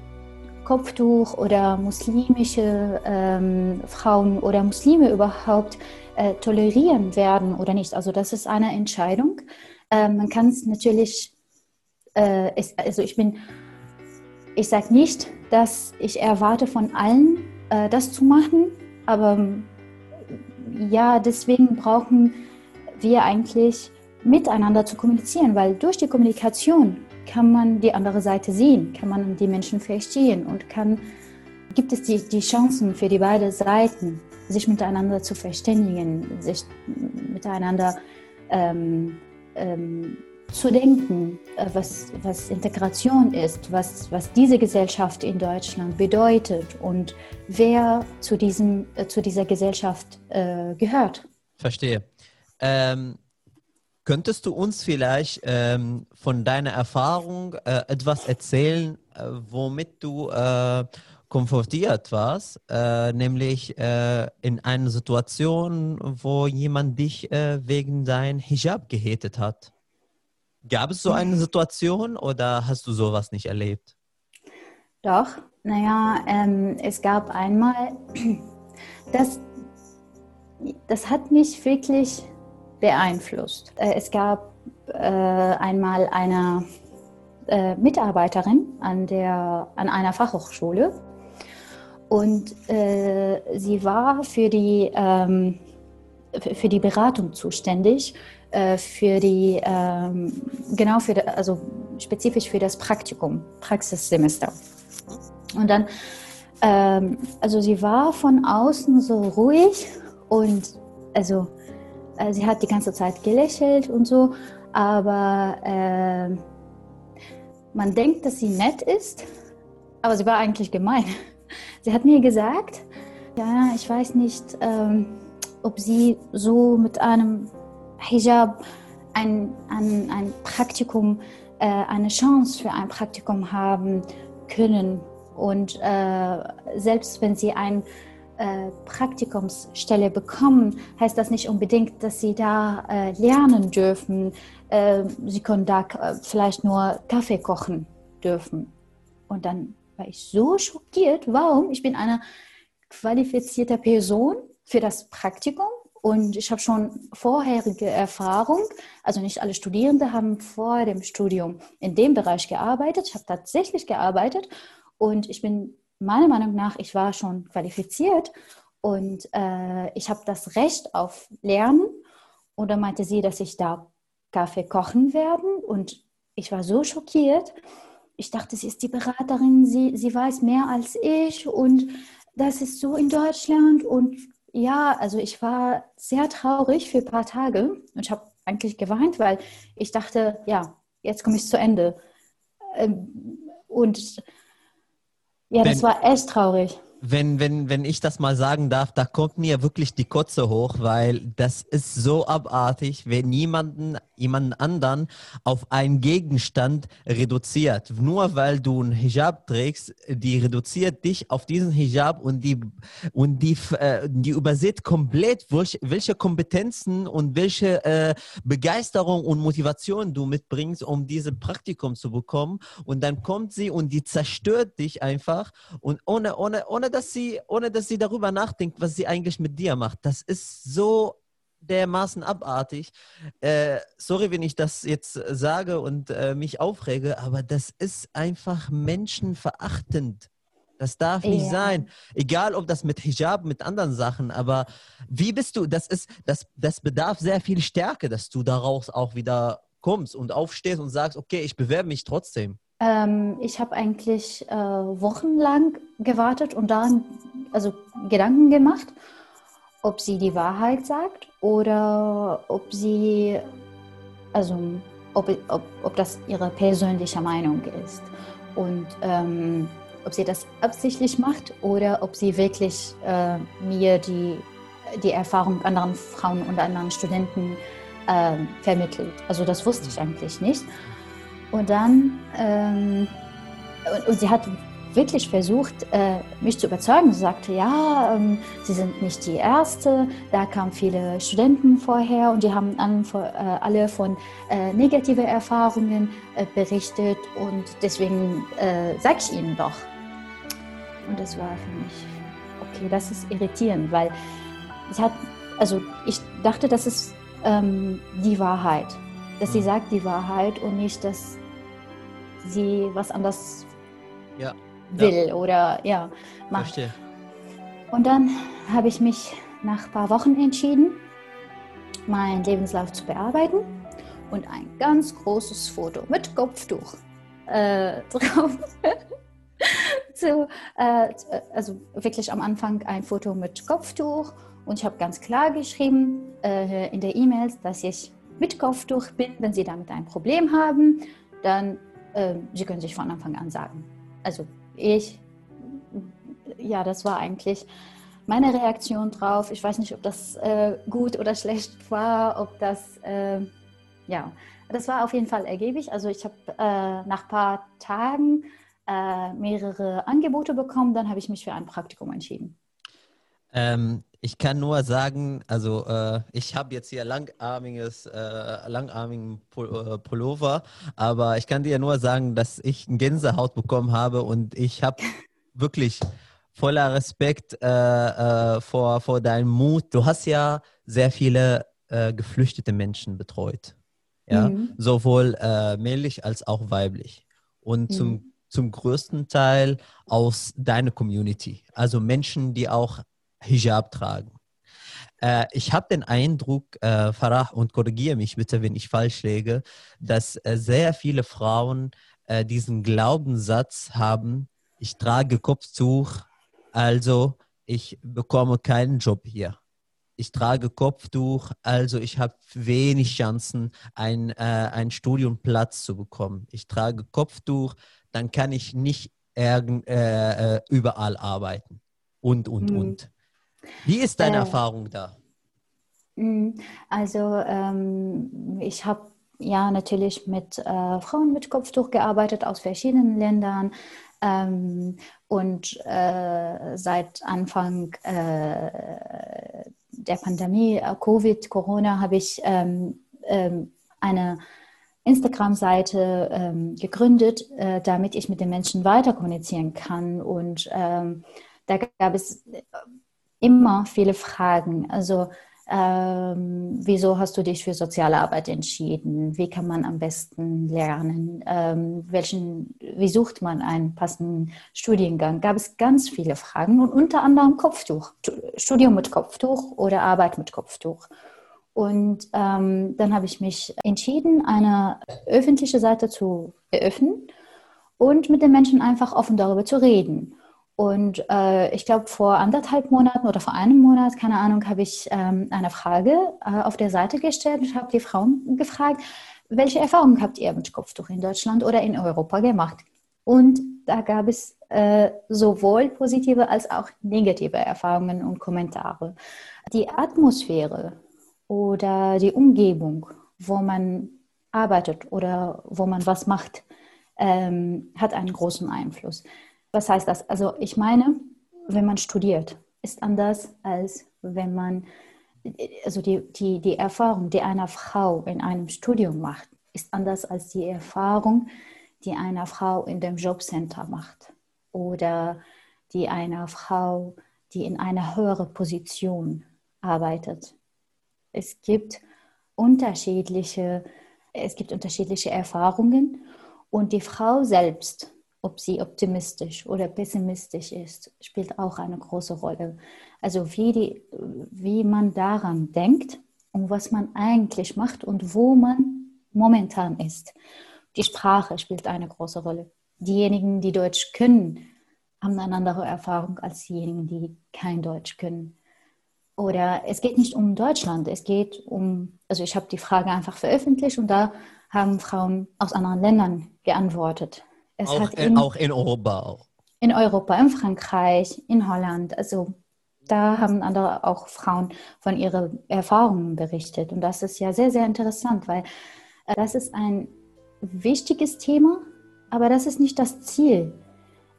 Kopftuch oder muslimische ähm, Frauen oder Muslime überhaupt äh, tolerieren werden oder nicht. Also das ist eine Entscheidung. Äh, man kann es natürlich, äh, also ich bin, ich sage nicht, dass ich erwarte von allen, äh, das zu machen, aber ja, deswegen brauchen wir eigentlich miteinander zu kommunizieren, weil durch die Kommunikation kann man die andere Seite sehen, kann man die Menschen verstehen und kann, gibt es die, die Chancen für die beiden Seiten, sich miteinander zu verständigen, sich miteinander ähm, ähm, zu denken, äh, was, was Integration ist, was, was diese Gesellschaft in Deutschland bedeutet und wer zu, diesem, äh, zu dieser Gesellschaft äh, gehört. Verstehe. Ähm, Könntest du uns vielleicht ähm, von deiner Erfahrung äh, etwas erzählen, äh, womit du äh, konfrontiert warst, äh, nämlich äh, in einer Situation, wo jemand dich äh, wegen dein Hijab gehatet hat? Gab es so eine Situation oder hast du sowas nicht erlebt? Doch, naja, ähm, es gab einmal, das, das hat mich wirklich beeinflusst. Äh, es gab äh, einmal eine äh, Mitarbeiterin an, der, an einer Fachhochschule und äh, sie war für die, ähm, für die Beratung zuständig, äh, für die, ähm, genau für, also spezifisch für das Praktikum, Praxissemester. Und dann, ähm, also sie war von außen so ruhig und also äh, sie hat die ganze Zeit gelächelt und so, aber äh, man denkt, dass sie nett ist, aber sie war eigentlich gemein. Sie hat mir gesagt, ja, ich weiß nicht, ähm, ob sie so mit einem Hijab ein, ein, ein Praktikum, äh, eine Chance für ein Praktikum haben können. Und äh, selbst wenn sie ein äh, Praktikumsstelle bekommen, heißt das nicht unbedingt, dass sie da äh, lernen dürfen. Äh, sie können da äh, vielleicht nur Kaffee kochen dürfen. Und dann war ich so schockiert. Warum? Ich bin eine qualifizierte Person für das Praktikum und ich habe schon vorherige Erfahrung. Also nicht alle Studierende haben vor dem Studium in dem Bereich gearbeitet. Ich habe tatsächlich gearbeitet und ich bin meiner Meinung nach, ich war schon qualifiziert und äh, ich habe das Recht auf Lernen. Und dann meinte sie, dass ich da Kaffee kochen werden und ich war so schockiert. Ich dachte, sie ist die Beraterin, sie, sie weiß mehr als ich und das ist so in Deutschland. Und ja, also ich war sehr traurig für ein paar Tage und ich habe eigentlich geweint, weil ich dachte, ja, jetzt komme ich zu Ende. Ähm, und ja, das war echt traurig wenn, wenn, wenn ich das mal sagen darf, da kommt mir wirklich die Kotze hoch, weil das ist so abartig, wenn jemanden, jemanden anderen auf einen Gegenstand reduziert. Nur weil du einen Hijab trägst, die reduziert dich auf diesen Hijab und die, und die, äh, die übersieht komplett, welche, Kompetenzen und welche äh, Begeisterung und Motivation du mitbringst, um dieses Praktikum zu bekommen. Und dann kommt sie und die zerstört dich einfach und ohne, ohne, ohne dass sie, ohne dass sie darüber nachdenkt, was sie eigentlich mit dir macht. Das ist so dermaßen abartig. Äh, sorry, wenn ich das jetzt sage und äh, mich aufrege, aber das ist einfach menschenverachtend. Das darf nicht Ja. sein. Egal, ob das mit Hijab, mit anderen Sachen, aber wie bist du, das ist, das, das bedarf sehr viel Stärke, dass du daraus auch wieder kommst und aufstehst und sagst, okay, ich bewerbe mich trotzdem. Ähm, ich habe eigentlich äh, wochenlang gewartet und daran also Gedanken gemacht, ob sie die Wahrheit sagt oder ob sie, also ob, ob, ob das ihre persönliche Meinung ist und ähm, ob sie das absichtlich macht oder ob sie wirklich äh, mir die, die Erfahrung anderen Frauen und anderen Studenten äh, vermittelt. Also das wusste ich eigentlich nicht. Und dann, ähm, und, und sie hat wirklich versucht, äh, mich zu überzeugen. Sie sagte, ja, ähm, Sie sind nicht die Erste, da kamen viele Studenten vorher und die haben an, äh, alle von äh, negative Erfahrungen äh, berichtet und deswegen äh, sage ich Ihnen doch. Und das war für mich, okay, das ist irritierend, weil ich hat, also ich dachte, das ist ähm, die Wahrheit, dass sie Mhm. sagt die Wahrheit und nicht, dass sie was anderes Ja, will oder ja macht. verstehe. Und dann habe ich mich nach ein paar Wochen entschieden, meinen Lebenslauf zu bearbeiten und ein ganz großes Foto mit Kopftuch äh, drauf. zu, äh, also wirklich am Anfang ein Foto mit Kopftuch und ich habe ganz klar geschrieben äh, in der E-Mail, dass ich mit Kopftuch bin. Wenn Sie damit ein Problem haben, dann äh, Sie können sich von Anfang an sagen. Also ich, ja, das war eigentlich meine Reaktion drauf. Ich weiß nicht, ob das äh, gut oder schlecht war, ob das, äh, ja, das war auf jeden Fall ergiebig. Also ich habe äh, nach ein paar Tagen äh, mehrere Angebote bekommen, dann habe ich mich für ein Praktikum entschieden. Ähm, ich kann nur sagen, also äh, ich habe jetzt hier langarmiges, äh, langarmigen Pul äh, Pullover, aber ich kann dir nur sagen, dass ich Gänsehaut bekommen habe und ich habe wirklich voller Respekt äh, äh, vor, vor deinem Mut. Du hast ja sehr viele äh, geflüchtete Menschen betreut, ja, Mhm. sowohl männlich als auch weiblich und Mhm. zum, zum größten Teil aus deiner Community, also Menschen, die auch Hijab tragen. Äh, ich habe den Eindruck, äh, Farah, und korrigiere mich bitte, wenn ich falsch lege, dass äh, sehr viele Frauen äh, diesen Glaubenssatz haben, ich trage Kopftuch, also ich bekomme keinen Job hier. Ich trage Kopftuch, also ich habe wenig Chancen, ein, äh, einen Studienplatz zu bekommen. Ich trage Kopftuch, dann kann ich nicht irgend, äh, überall arbeiten. Und, und, Mhm. und. Wie ist deine Äh, Erfahrung da? Mm, Also ähm, ich habe ja natürlich mit äh, Frauen mit Kopftuch gearbeitet aus verschiedenen Ländern ähm, und äh, seit Anfang äh, der Pandemie, äh, Covid, Corona, habe ich ähm, ähm, eine Instagram-Seite ähm, gegründet, äh, damit ich mit den Menschen weiter kommunizieren kann. Und ähm, da gab es immer viele Fragen. Also ähm, wieso hast du dich für soziale Arbeit entschieden? Wie kann man am besten lernen? Ähm, welchen, wie sucht man einen passenden Studiengang? Gab es ganz viele Fragen und unter anderem Kopftuch, Studium mit Kopftuch oder Arbeit mit Kopftuch. Und ähm, dann habe ich mich entschieden, eine öffentliche Seite zu eröffnen und mit den Menschen einfach offen darüber zu reden. Und äh, ich glaube, vor anderthalb Monaten oder vor einem Monat, keine Ahnung, habe ich ähm, eine Frage äh, auf der Seite gestellt und habe die Frauen gefragt, welche Erfahrungen habt ihr mit Kopftuch in Deutschland oder in Europa gemacht? Und da gab es äh, sowohl positive als auch negative Erfahrungen und Kommentare. Die Atmosphäre oder die Umgebung, wo man arbeitet oder wo man was macht, ähm, hat einen großen Einfluss. Was heißt das? Also ich meine, wenn man studiert, ist anders als wenn man, also die, die, die Erfahrung, die eine Frau in einem Studium macht, ist anders als die Erfahrung, die eine Frau in dem Jobcenter macht oder die eine Frau, die in einer höheren Position arbeitet. Es gibt unterschiedliche, es gibt unterschiedliche Erfahrungen und die Frau selbst ob sie optimistisch oder pessimistisch ist, spielt auch eine große Rolle. Also wie, die, wie man daran denkt und was man eigentlich macht und wo man momentan ist. Die Sprache spielt eine große Rolle. Diejenigen, die Deutsch können, haben eine andere Erfahrung als diejenigen, die kein Deutsch können. Oder es geht nicht um Deutschland, es geht um, also ich habe die Frage einfach veröffentlicht und da haben Frauen aus anderen Ländern geantwortet. Es auch, in, auch in Europa auch. In Europa, in Frankreich, in Holland. Also da haben andere auch Frauen von ihren Erfahrungen berichtet. Und das ist ja sehr, sehr interessant, weil äh, das ist ein wichtiges Thema, aber das ist nicht das Ziel.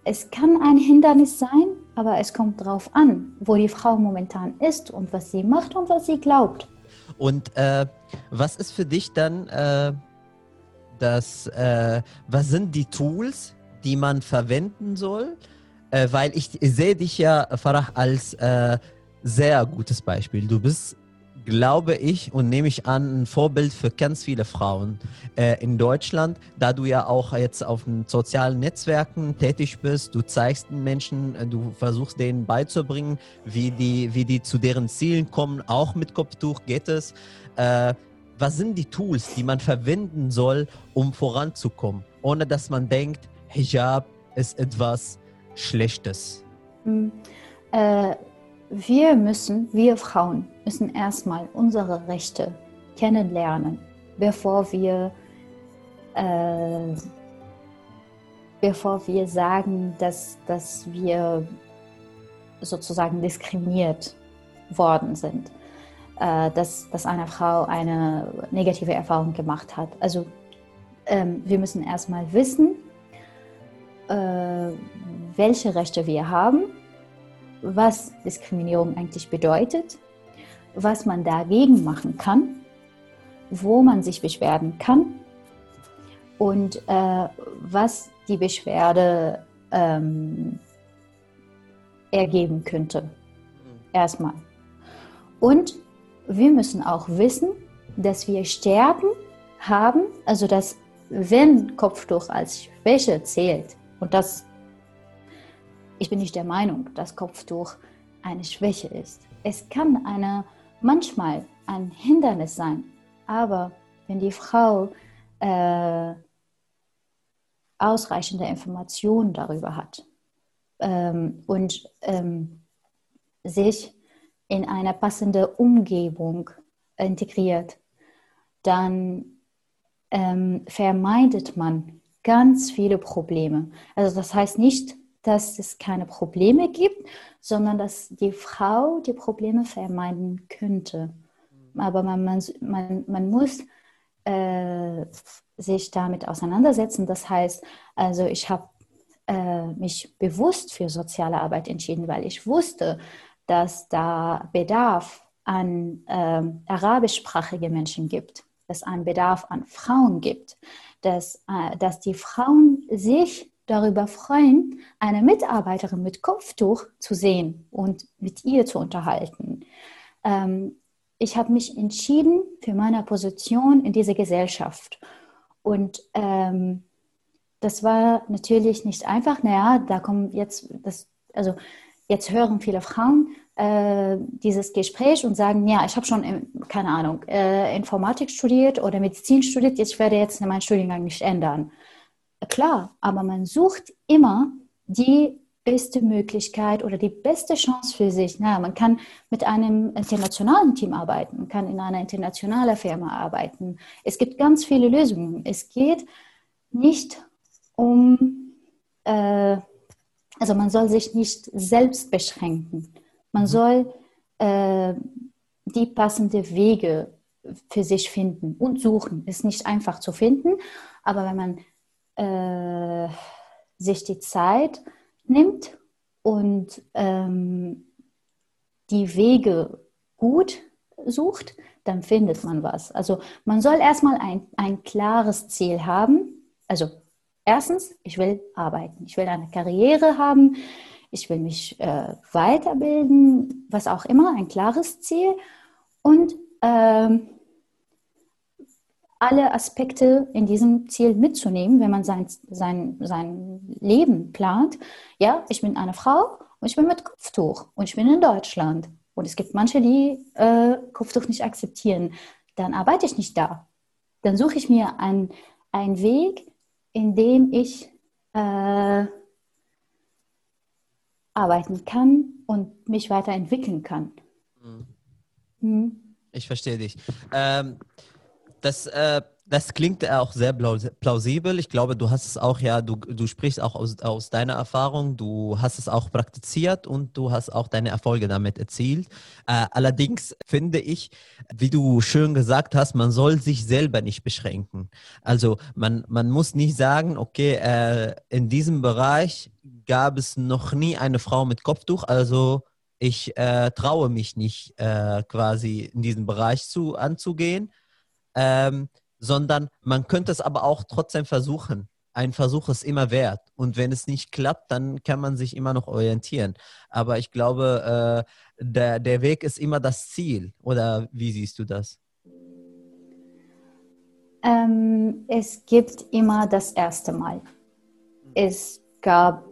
Es kann ein Hindernis sein, aber es kommt darauf an, wo die Frau momentan ist und was sie macht und was sie glaubt. Und äh, was ist für dich dann äh, das, äh, was sind die Tools, die man verwenden soll? Äh, weil ich, sehe dich ja, Farah, als äh, sehr gutes Beispiel. Du bist glaube ich und nehme ich an, ein Vorbild für ganz viele Frauen äh, in Deutschland, da du ja auch jetzt auf den sozialen Netzwerken tätig bist. Du zeigst den Menschen, äh, du versuchst denen beizubringen, wie die, wie die zu deren Zielen kommen. Auch mit Kopftuch geht es. Was sind die Tools, die man verwenden soll, um voranzukommen, ohne dass man denkt, Hijab ist etwas Schlechtes? Hm. Äh, wir müssen, wir Frauen, müssen erstmal unsere Rechte kennenlernen, bevor wir, äh, bevor wir sagen, dass, dass wir sozusagen diskriminiert worden sind, dass, dass eine Frau eine negative Erfahrung gemacht hat. Also ähm, wir müssen erstmal wissen, äh, welche Rechte wir haben was Diskriminierung eigentlich bedeutet, was man dagegen machen kann, wo man sich beschweren kann und äh, was die Beschwerde ähm, ergeben könnte. Erstmal. Und wir müssen auch wissen, dass wir Stärken haben, also dass wenn Kopftuch als Schwäche zählt, und das ich bin nicht der Meinung, dass Kopftuch eine Schwäche ist. Es kann eine, manchmal ein Hindernis sein, aber wenn die Frau äh, ausreichende Informationen darüber hat ähm, und ähm, sich in eine passende Umgebung integriert, dann ähm, vermeidet man ganz viele Probleme. Also das heißt nicht, dass es keine Probleme gibt, sondern dass die Frau die Probleme vermeiden könnte. Aber man, man, man, man muss äh, sich damit auseinandersetzen. Das heißt, also ich habe äh, mich bewusst für soziale Arbeit entschieden, weil ich wusste, dass da Bedarf an äh, arabischsprachige Menschen gibt, dass ein Bedarf an Frauen gibt, dass, äh, dass die Frauen sich darüber freuen, eine Mitarbeiterin mit Kopftuch zu sehen und mit ihr zu unterhalten. Ähm, ich habe mich entschieden für meine Position in dieser Gesellschaft. Und ähm, das war natürlich nicht einfach. Naja, da kommen jetzt, das, also jetzt hören viele Frauen äh, dieses Gespräch und sagen, ja, ich habe schon, keine Ahnung, äh, Informatik studiert oder Medizin studiert, ich werde jetzt meinen Studiengang nicht ändern klar, aber man sucht immer die beste Möglichkeit oder die beste Chance für sich. Naja, man kann mit einem internationalen Team arbeiten, man kann in einer internationalen Firma arbeiten. Es gibt ganz viele Lösungen. Es geht nicht um, äh, also man soll sich nicht selbst beschränken. Man mhm. soll äh, die passenden Wege für sich finden und suchen. Ist nicht einfach zu finden, aber wenn man äh, sich die Zeit nimmt und ähm, die Wege gut sucht, dann findet man was. Also man soll erstmal ein, ein klares Ziel haben. Also erstens, ich will arbeiten, ich will eine Karriere haben, ich will mich äh, weiterbilden, was auch immer, ein klares Ziel. Und ähm, alle Aspekte in diesem Ziel mitzunehmen, wenn man sein, sein, sein Leben plant. Ja, ich bin eine Frau und ich bin mit Kopftuch und ich bin in Deutschland. Und es gibt manche, die äh, Kopftuch nicht akzeptieren. Dann arbeite ich nicht da. Dann suche ich mir einen, einen Weg, in dem ich äh, arbeiten kann und mich weiterentwickeln kann. Mhm. Mhm. Ich verstehe dich. Ähm, das, äh, das klingt auch sehr plausibel. Ich glaube, du hast es auch, ja, du, du sprichst auch aus, aus deiner Erfahrung, du hast es auch praktiziert und du hast auch deine Erfolge damit erzielt. Äh, allerdings finde ich, wie du schön gesagt hast, man soll sich selber nicht beschränken. Also man, man muss nicht sagen, okay, äh, in diesem Bereich gab es noch nie eine Frau mit Kopftuch, also ich äh, traue mich nicht äh, quasi in diesen Bereich zu, anzugehen ähm, sondern man könnte es aber auch trotzdem versuchen. Ein Versuch ist immer wert. Und wenn es nicht klappt, dann kann man sich immer noch orientieren. Aber ich glaube, äh, der, der Weg ist immer das Ziel. Oder wie siehst du das? Ähm, es gibt immer das erste Mal. Es gab,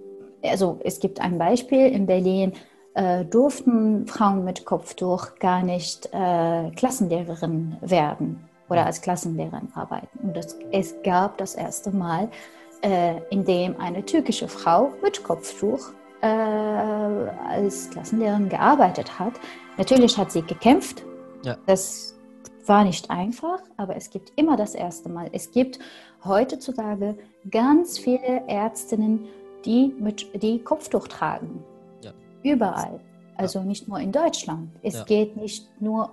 also es gibt ein Beispiel in Berlin, äh, durften Frauen mit Kopftuch gar nicht äh, Klassenlehrerin werden oder als Klassenlehrerin arbeiten. Und das, es gab das erste Mal, äh, in dem eine türkische Frau mit Kopftuch äh, als Klassenlehrerin gearbeitet hat. Natürlich hat sie gekämpft. Ja. Das war nicht einfach, aber es gibt immer das erste Mal. Es gibt heutzutage ganz viele Ärztinnen, die, mit, die Kopftuch tragen. Ja. Überall. Also ja. nicht nur in Deutschland. Es geht nicht nur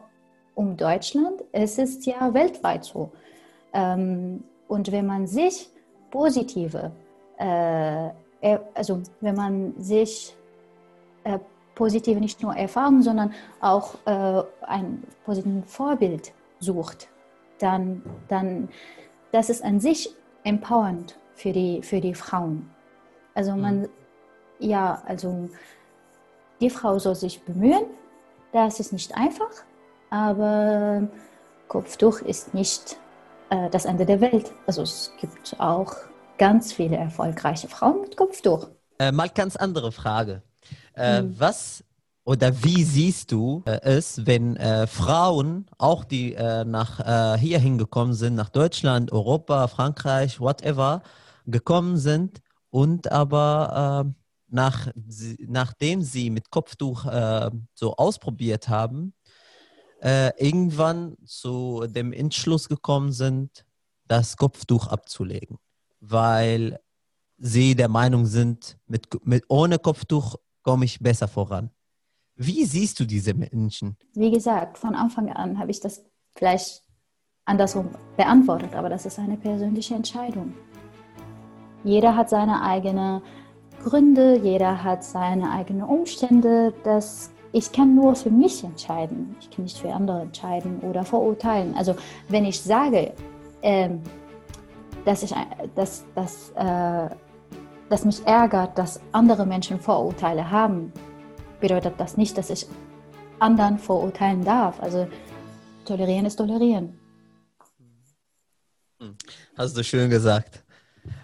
um Deutschland, es ist ja weltweit so. Ähm, und wenn man sich positive, äh, also wenn man sich äh, positive nicht nur Erfahrungen, sondern auch äh, ein positives Vorbild sucht, dann, dann das ist an sich empowernd für die, für die Frauen. Also man, mhm. ja, also die Frau soll sich bemühen, das ist nicht einfach, aber Kopftuch ist nicht äh, das Ende der Welt. Also es gibt auch ganz viele erfolgreiche Frauen mit Kopftuch. Äh, mal ganz andere Frage. Äh, hm. Was oder wie siehst du äh, es, wenn äh, Frauen, auch die äh, nach hier hingekommen sind, nach Deutschland, Europa, Frankreich, whatever, gekommen sind und aber äh, nach, nachdem sie mit Kopftuch so ausprobiert haben, äh, irgendwann zu dem Entschluss gekommen sind, das Kopftuch abzulegen, weil sie der Meinung sind, mit, mit ohne Kopftuch komme ich besser voran. Wie siehst du diese Menschen? Wie gesagt, von Anfang an habe ich das vielleicht andersrum beantwortet, aber das ist eine persönliche Entscheidung. Jeder hat seine eigenen Gründe, jeder hat seine eigenen Umstände. Das ich kann nur für mich entscheiden. Ich kann nicht für andere entscheiden oder verurteilen. Also wenn ich sage, ähm, dass, ich, dass, dass, äh, dass mich ärgert, dass andere Menschen Vorurteile haben, bedeutet das nicht, dass ich anderen verurteilen darf. Also tolerieren ist tolerieren. Hm. Hast du schön gesagt.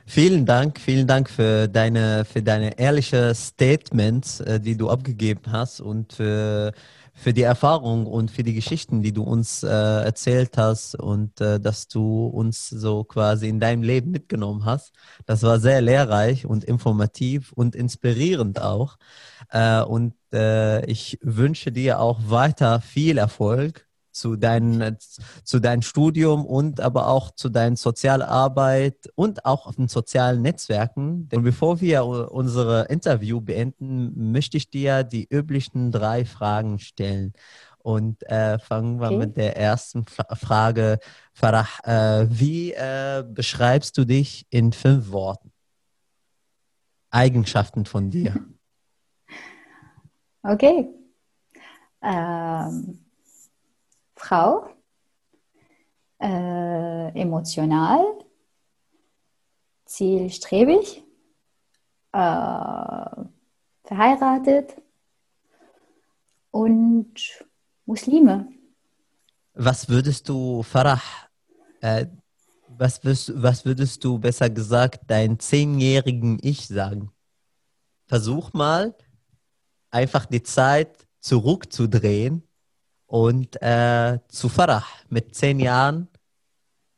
Vielen Dank, vielen Dank für deine, für deine ehrliche Statements, äh, die du abgegeben hast und für, für die Erfahrung und für die Geschichten, die du uns äh, erzählt hast und äh, dass du uns so quasi in deinem Leben mitgenommen hast. Das war sehr lehrreich und informativ und inspirierend auch. Äh, und äh, ich wünsche dir auch weiter viel Erfolg zu deinem zu dein Studium und aber auch zu deiner Sozialarbeit und auch auf den sozialen Netzwerken. Und bevor wir unser Interview beenden, möchte ich dir die üblichen drei Fragen stellen. Und äh, fangen wir okay. mit der ersten Frage. Farah, äh, wie äh, beschreibst du dich in fünf Worten? Eigenschaften von dir. Okay. Ähm Frau, äh, emotional, zielstrebig, äh, verheiratet und Muslime. Was würdest du Farah äh, was, wirst, was würdest du besser gesagt dein zehnjährigen Ich sagen? Versuch mal, einfach die Zeit zurückzudrehen und äh, zu Farah mit zehn Jahren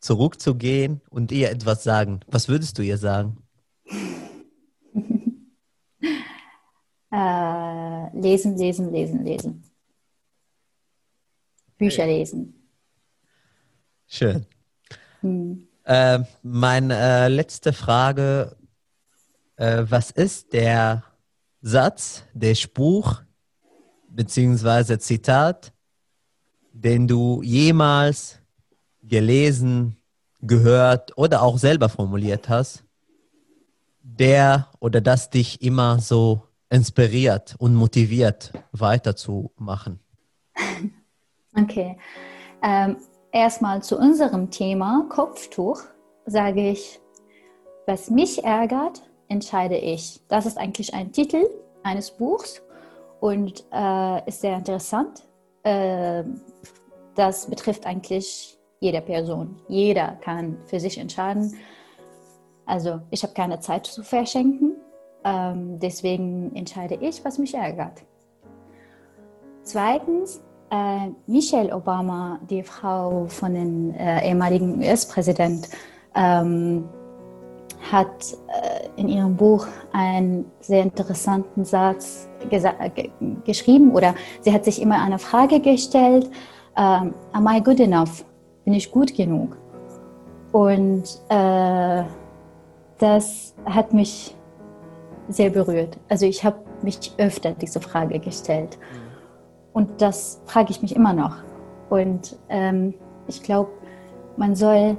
zurückzugehen und ihr etwas sagen. Was würdest du ihr sagen? äh, lesen, lesen, lesen, lesen. Bücher lesen. Schön. Hm. Äh, meine letzte Frage. Äh, was ist der Satz, der Spruch beziehungsweise Zitat, den du jemals gelesen, gehört oder auch selber formuliert hast, der oder das dich immer so inspiriert und motiviert, weiterzumachen? Okay. Ähm, erstmal zu unserem Thema Kopftuch sage ich, was mich ärgert, entscheide ich. Das ist eigentlich ein Titel eines Buchs und äh, ist sehr interessant. Äh, das betrifft eigentlich jede Person. Jeder kann für sich entscheiden. Also ich habe keine Zeit zu verschenken. Ähm, deswegen entscheide ich, was mich ärgert. Zweitens, äh, Michelle Obama, die Frau von dem äh, ehemaligen US-Präsident, ähm, hat äh, in ihrem Buch einen sehr interessanten Satz geschrieben oder sie hat sich immer eine Frage gestellt, ähm, am I good enough? Bin ich gut genug? Und äh, das hat mich sehr berührt. Also ich habe mich öfter diese Frage gestellt. Und das frage ich mich immer noch. Und ähm, ich glaube, man soll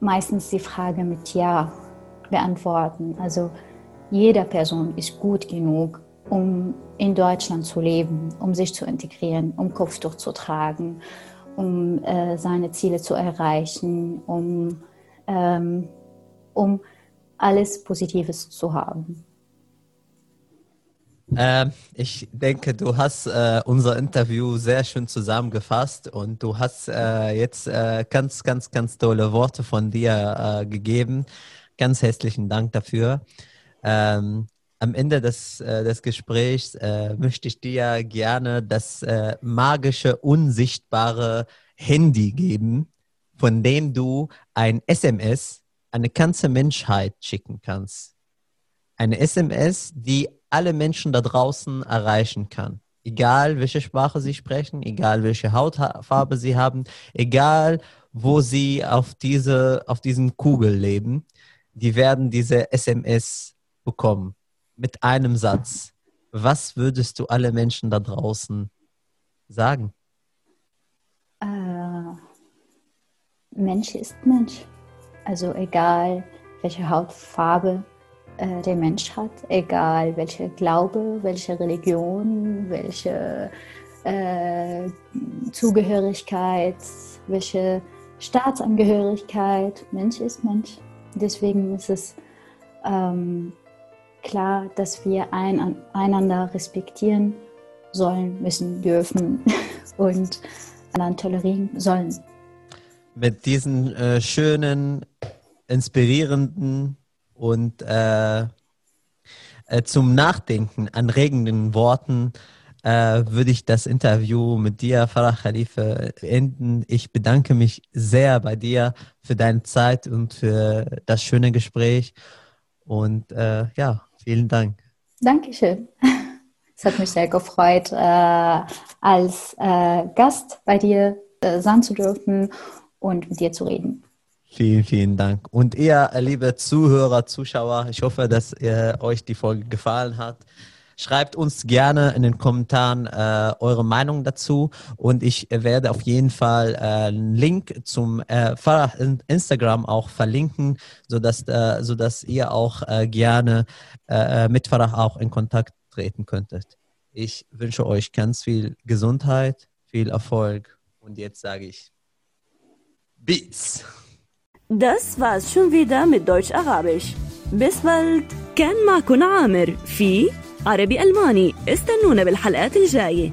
meistens die Frage mit Ja beantworten. Also jeder Person ist gut genug, um in Deutschland zu leben, um sich zu integrieren, um Kopftuch zu tragen, um äh, seine Ziele zu erreichen, um, ähm, um alles Positives zu haben. Äh, ich denke, du hast äh, unser Interview sehr schön zusammengefasst und du hast äh, jetzt äh, ganz, ganz, ganz tolle Worte von dir äh, gegeben. Ganz herzlichen Dank dafür. Ähm, am Ende des, äh, des Gesprächs möchte ich dir gerne das magische, unsichtbare Handy geben, von dem du ein SMS an eine ganze Menschheit schicken kannst. Eine SMS, die alle Menschen da draußen erreichen kann. Egal, welche Sprache sie sprechen, egal, welche Hautfarbe sie haben, egal, wo sie auf, diese, auf diesen Kugel leben, die werden diese SMS bekommen mit einem Satz. Was würdest du alle Menschen da draußen sagen? Äh, Mensch ist Mensch. Also egal, welche Hautfarbe äh, der Mensch hat, egal welche Glaube, welche Religion, welche äh, Zugehörigkeit, welche Staatsangehörigkeit. Mensch ist Mensch. Deswegen ist es ähm, klar, dass wir ein, einander respektieren sollen, müssen, dürfen und einander tolerieren sollen. Mit diesen äh, schönen, inspirierenden und äh, äh, zum Nachdenken anregenden Worten äh, würde ich das Interview mit dir, Farah Khalife, enden. Ich bedanke mich sehr bei dir für deine Zeit und für das schöne Gespräch. Und äh, ja, vielen Dank. Dankeschön. Es hat mich sehr gefreut, äh, als äh, Gast bei dir sein zu dürfen und mit dir zu reden. Vielen, vielen Dank. Und ihr, liebe Zuhörer, Zuschauer, ich hoffe, dass ihr, euch die Folge gefallen hat. Schreibt uns gerne in den Kommentaren äh, eure Meinung dazu und ich werde auf jeden Fall äh, einen Link zum äh, Instagram auch verlinken, sodass, äh, sodass ihr auch äh, gerne äh, mit Farah auch in Kontakt treten könntet. Ich wünsche euch ganz viel Gesundheit, viel Erfolg und jetzt sage ich Beats. Das war's schon wieder mit Deutsch-Arabisch. Bis bald كان معكم عامر في عربي ألماني. استنونا بالحلقات الجاية.